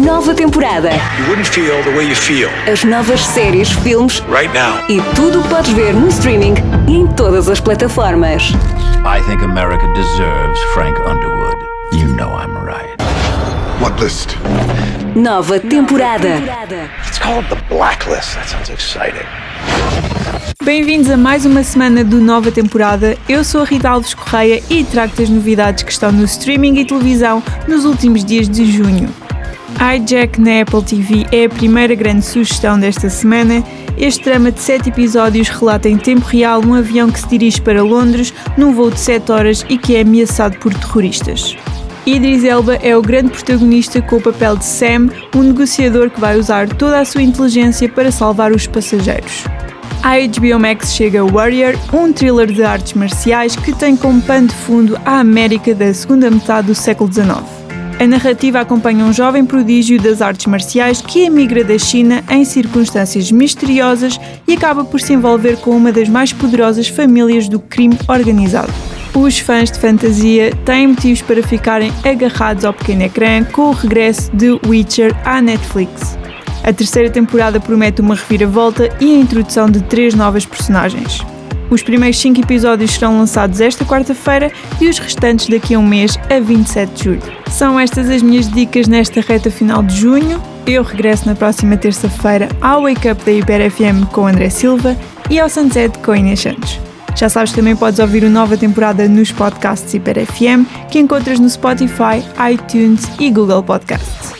Nova temporada. You wouldn't feel the way you feel As novas séries, filmes right now. e tudo o que podes ver no streaming e em todas as plataformas. I think America deserves Frank Underwood. You know I'm right. What list? Nova temporada. It's called the blacklist. That sounds exciting. Bem-vindos a mais uma semana do Nova Temporada. Eu sou a Rita Alves Correia e trago-te as novidades que estão no streaming e televisão nos últimos dias de junho. iJack na Apple TV é a primeira grande sugestão desta semana. Este drama de 7 episódios relata em tempo real um avião que se dirige para Londres num voo de 7 horas e que é ameaçado por terroristas. Idris Elba é o grande protagonista com o papel de Sam, um negociador que vai usar toda a sua inteligência para salvar os passageiros. A HBO Max chega Warrior, um thriller de artes marciais que tem como pano de fundo a América da segunda metade do século XIX. A narrativa acompanha um jovem prodígio das artes marciais que emigra da China em circunstâncias misteriosas e acaba por se envolver com uma das mais poderosas famílias do crime organizado. Os fãs de fantasia têm motivos para ficarem agarrados ao pequeno ecrã com o regresso de Witcher à Netflix. A terceira temporada promete uma reviravolta e a introdução de três novas personagens. Os primeiros cinco episódios serão lançados esta quarta-feira e os restantes daqui a um mês, a 27 de julho. São estas as minhas dicas nesta reta final de junho. Eu regresso na próxima terça-feira ao Wake Up da Hiper FM com André Silva e ao Sunset com Inês Santos. Já sabes que também podes ouvir a nova temporada nos podcasts Hiper FM que encontras no Spotify, iTunes e Google Podcasts.